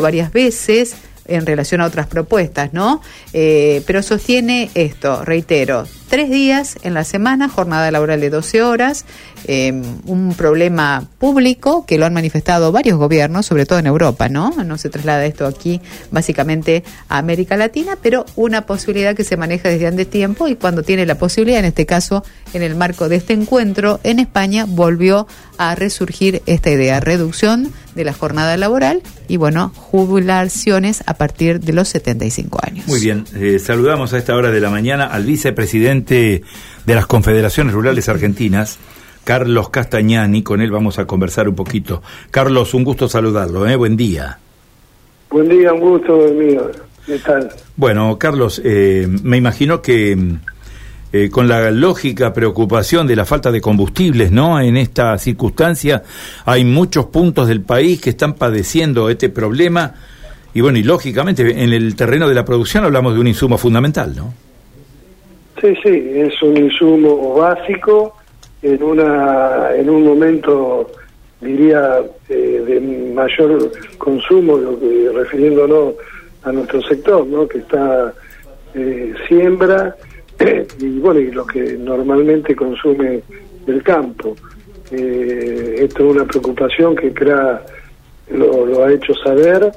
varias veces en relación a otras propuestas, ¿no? Eh, pero sostiene esto, reitero, tres días en la semana, jornada laboral de 12 horas, em, un problema público que lo han manifestado varios gobiernos, sobre todo en Europa, ¿no? No se traslada esto aquí básicamente a América Latina, pero una posibilidad que se maneja desde antes tiempo y cuando tiene la posibilidad, en este caso, en el marco de este encuentro en España, volvió a resurgir esta idea, reducción de la jornada laboral y, bueno, jubilaciones a partir de los 75 años. Muy bien, eh, saludamos a esta hora de la mañana al vicepresidente de las Confederaciones Rurales Argentinas, Carlos Castañani, con él vamos a conversar un poquito. Carlos, un gusto saludarlo, ¿eh? buen día. Buen día, un gusto mío. ¿Qué tal? Bueno, Carlos, eh, me imagino que eh, con la lógica preocupación de la falta de combustibles, ¿no? En esta circunstancia hay muchos puntos del país que están padeciendo este problema y bueno, y lógicamente en el terreno de la producción hablamos de un insumo fundamental, ¿no? Sí, sí, es un insumo básico en una en un momento diría eh, de mayor consumo, refiriéndonos a nuestro sector, ¿no? Que está eh, siembra y bueno, y lo que normalmente consume el campo. Eh, esto es una preocupación que CRA lo, ha hecho saber,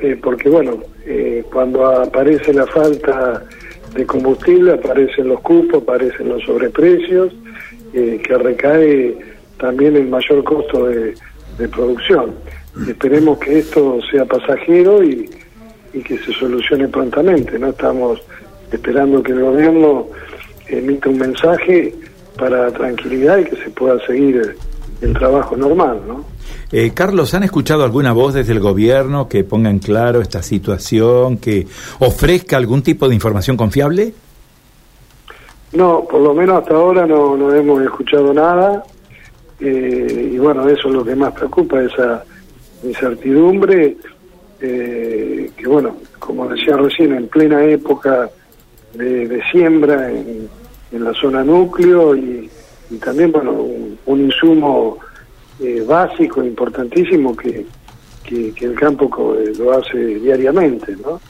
eh, porque bueno, eh, cuando aparece la falta de combustible, aparecen los cupos, aparecen los sobreprecios, que recae también el mayor costo de, producción. Esperemos que esto sea pasajero y, y que se solucione prontamente, ¿no? Estamos esperando que el gobierno emita un mensaje para tranquilidad y que se pueda seguir el trabajo normal, ¿no? Eh, Carlos, ¿han escuchado alguna voz desde el gobierno que ponga en claro esta situación, que ofrezca algún tipo de información confiable? No, por lo menos hasta ahora no, hemos escuchado nada. Eh, y bueno, eso es lo que más preocupa, esa incertidumbre, eh, que bueno, como decía recién, en plena época de, siembra en, la zona núcleo y, también bueno un, insumo eh, básico importantísimo que, que, el campo eh, lo hace diariamente no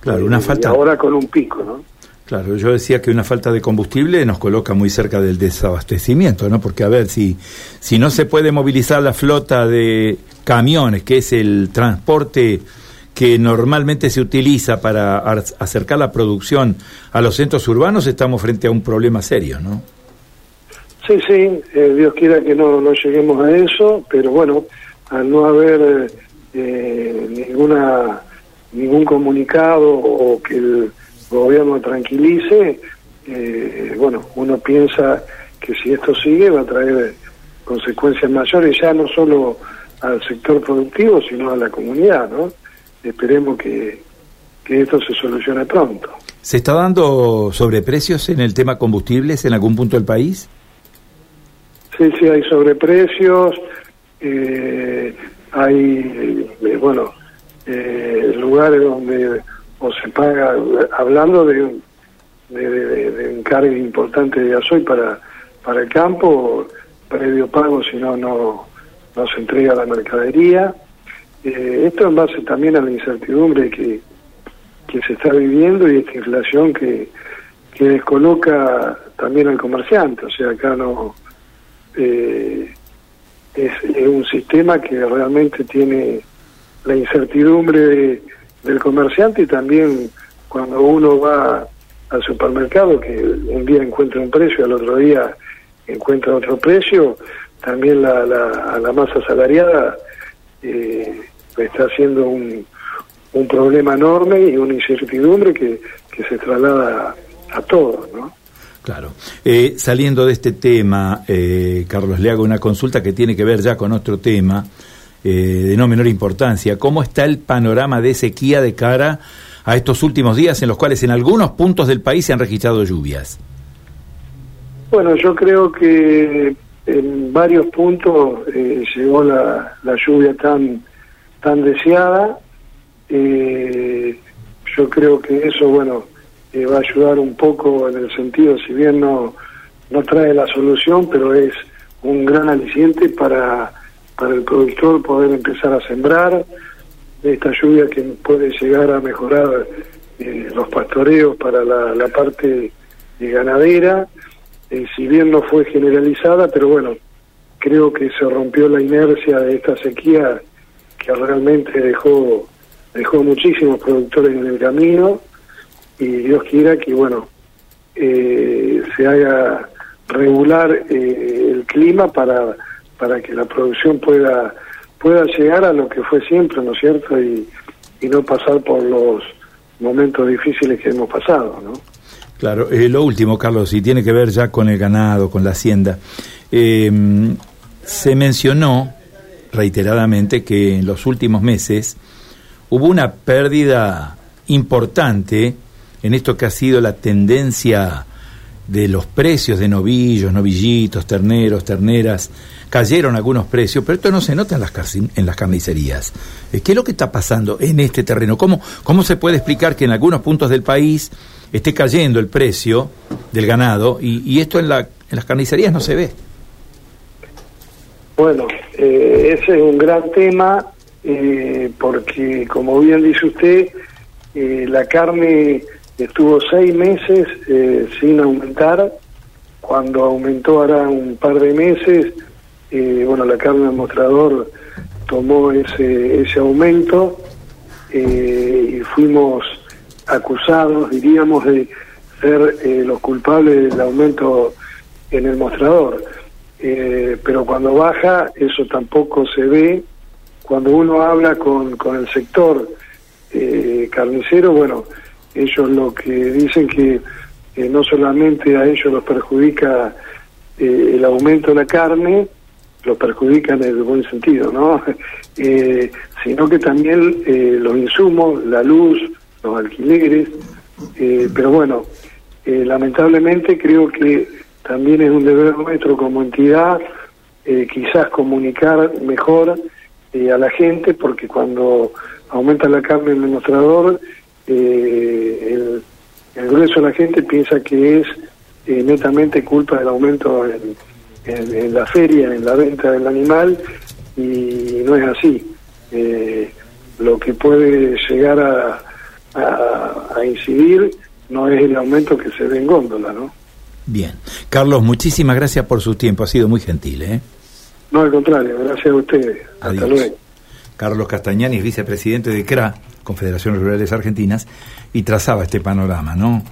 claro una eh, falta ahora con un pico no Claro, yo decía que una falta de combustible nos coloca muy cerca del desabastecimiento, ¿no? Porque a ver, si, si no se puede movilizar la flota de camiones, que es el transporte que normalmente se utiliza para acercar la producción a los centros urbanos, estamos frente a un problema serio, ¿no? Sí, sí, eh, Dios quiera que no, no lleguemos a eso, pero bueno, al no haber eh, ninguna ningún comunicado o que el gobierno tranquilice, eh, bueno, uno piensa que si esto sigue va a traer consecuencias mayores ya no solo al sector productivo, sino a la comunidad, ¿no? esperemos que, esto se solucione pronto. ¿Se está dando sobreprecios en el tema combustibles en algún punto del país? Sí, sí, hay sobreprecios, eh, hay, eh, bueno, eh, lugares donde o se paga, hablando de, de, un cargo importante de gasoil para, para el campo, previo pago, si no, no, no se entrega la mercadería. Eh, esto en base también a la incertidumbre que, que se está viviendo y esta inflación que, que descoloca también al comerciante. O sea, acá no. Eh, es, un sistema que realmente tiene la incertidumbre del comerciante y también cuando uno va al supermercado, que un día encuentra un precio y al otro día encuentra otro precio, también la, la, a la masa salariada eh, está siendo un, un problema enorme y una incertidumbre que, que se traslada a, todos, ¿no? Claro. Eh, saliendo de este tema, eh, Carlos, le hago una consulta que tiene que ver ya con otro tema eh, de no menor importancia. ¿Cómo está el panorama de sequía de cara a estos últimos días en los cuales en algunos puntos del país se han registrado lluvias? Bueno, yo creo que en varios puntos llegó la, la lluvia tan tan deseada. Eh, yo creo que eso, bueno, eh, va a ayudar un poco en el sentido, si bien no, no trae la solución, pero es un gran aliciente para, para el productor poder empezar a sembrar. esta lluvia que puede llegar a mejorar eh, los pastoreos para la, parte ganadera, eh, si bien no fue generalizada, pero bueno, creo que se rompió la inercia de esta sequía que realmente dejó dejó muchísimos productores en el camino y Dios quiera que bueno eh, se haga regular el clima para para que la producción pueda pueda llegar a lo que fue siempre, ¿no es cierto? Y, y no pasar por los momentos difíciles que hemos pasado, ¿no? Claro, eh, lo último, Carlos, y tiene que ver ya con el ganado, con la hacienda. Em, se mencionó reiteradamente que en los últimos meses hubo una pérdida importante en esto que ha sido la tendencia de los precios de novillos, novillitos, terneros, terneras, cayeron algunos precios, pero esto no se nota en las, en las carnicerías. Eh, ¿Qué es lo que está pasando en este terreno? ¿Cómo, ¿Cómo se puede explicar que en algunos puntos del país esté cayendo el precio del ganado y, esto en, la, en las carnicerías no se ve? Bueno, eh, ese es un gran tema eh, porque, como bien dice usted, la carne estuvo seis meses eh, sin aumentar. Cuando aumentó ahora un par de meses, eh, bueno, la carne del mostrador tomó ese, ese aumento eh, y fuimos acusados, diríamos, de ser los culpables del aumento en el mostrador. pero cuando baja, eso tampoco se ve. Cuando uno habla con, con el sector carnicero, bueno, ellos lo que dicen que no solamente a ellos los perjudica eh, el aumento de la carne, los perjudica en el buen sentido, ¿no? Eh, sino que también eh, los insumos, la luz, los alquileres, pero bueno, lamentablemente creo que también es un deber nuestro como entidad quizás comunicar mejor a la gente, porque cuando aumenta la carne el mostrador, eh, el, grueso de la gente piensa que es eh, netamente culpa del aumento en, la feria, en la venta del animal, y no es así. Eh, lo que puede llegar a, a, incidir no es el aumento que se ve en góndola, ¿no? Bien. Carlos, muchísimas gracias por su tiempo, ha sido muy gentil, ¿eh? No, al contrario, gracias a ustedes. Hasta luego. Carlos Castañani, vicepresidente de CRA, Confederaciones Rurales Argentinas, y trazaba este panorama, ¿no?